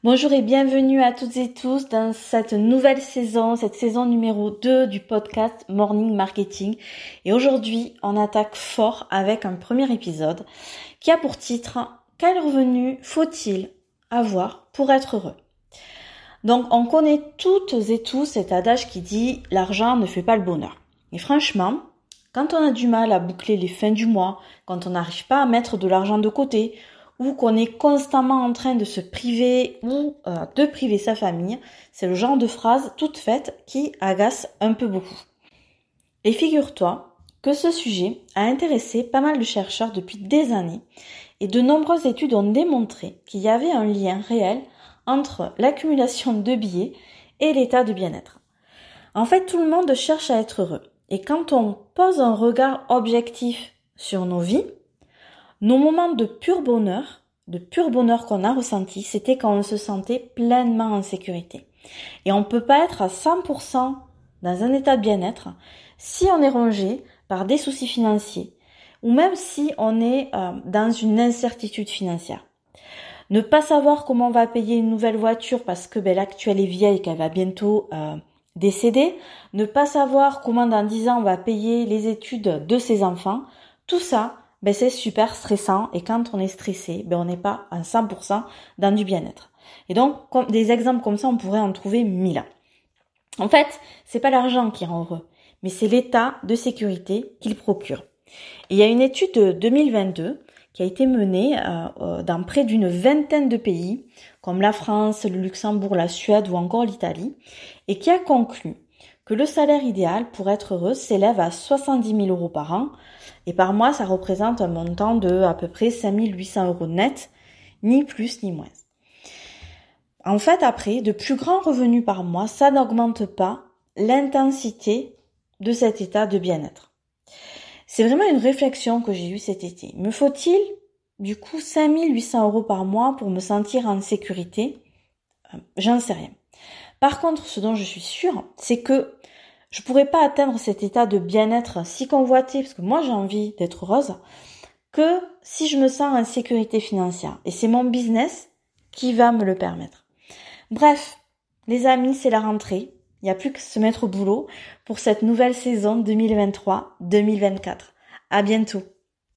Bonjour et bienvenue à toutes et tous dans cette nouvelle saison, cette saison numéro 2 du podcast Morning Marketing. Et aujourd'hui, on attaque fort avec un premier épisode qui a pour titre Quel revenu faut-il avoir pour être heureux? Donc on connaît toutes et tous cet adage qui dit l'argent ne fait pas le bonheur. Et franchement, quand on a du mal à boucler les fins du mois, quand on n'arrive pas à mettre de l'argent de côté, ou qu'on est constamment en train de se priver ou euh, de priver sa famille, c'est le genre de phrase toute faite qui agace un peu beaucoup. Et figure-toi que ce sujet a intéressé pas mal de chercheurs depuis des années et de nombreuses études ont démontré qu'il y avait un lien réel entre l'accumulation de billets et l'état de bien-être. En fait, tout le monde cherche à être heureux. Et quand on pose un regard objectif sur nos vies, nos moments de pur bonheur, de pur bonheur qu'on a ressenti, c'était quand on se sentait pleinement en sécurité. Et on ne peut pas être à 100% dans un état de bien-être si on est rongé par des soucis financiers ou même si on est euh, dans une incertitude financière. Ne pas savoir comment on va payer une nouvelle voiture parce que ben, l'actuelle est vieille et qu'elle va bientôt euh, décéder, ne pas savoir comment dans 10 ans on va payer les études de ses enfants, tout ça, ben c'est super stressant et quand on est stressé, ben on n'est pas à 100% dans du bien-être. Et donc comme, des exemples comme ça, on pourrait en trouver mille. En fait, c'est pas l'argent qui rend heureux, mais c'est l'état de sécurité qu'il procure. Il y a une étude de 2022 qui a été menée euh, euh, dans près d'une vingtaine de pays, comme la France, le Luxembourg, la Suède ou encore l'Italie, et qui a conclu que le salaire idéal pour être heureux s'élève à 70 000 euros par an, et par mois, ça représente un montant de à peu près 5800 euros net, ni plus ni moins. En fait, après, de plus grands revenus par mois, ça n'augmente pas l'intensité de cet état de bien-être. C'est vraiment une réflexion que j'ai eue cet été. Me faut-il, du coup, 5800 euros par mois pour me sentir en sécurité? Euh, J'en sais rien. Par contre, ce dont je suis sûre, c'est que je pourrais pas atteindre cet état de bien-être si convoité, parce que moi j'ai envie d'être heureuse, que si je me sens en sécurité financière. Et c'est mon business qui va me le permettre. Bref, les amis, c'est la rentrée. Il n'y a plus que se mettre au boulot pour cette nouvelle saison 2023-2024. À bientôt.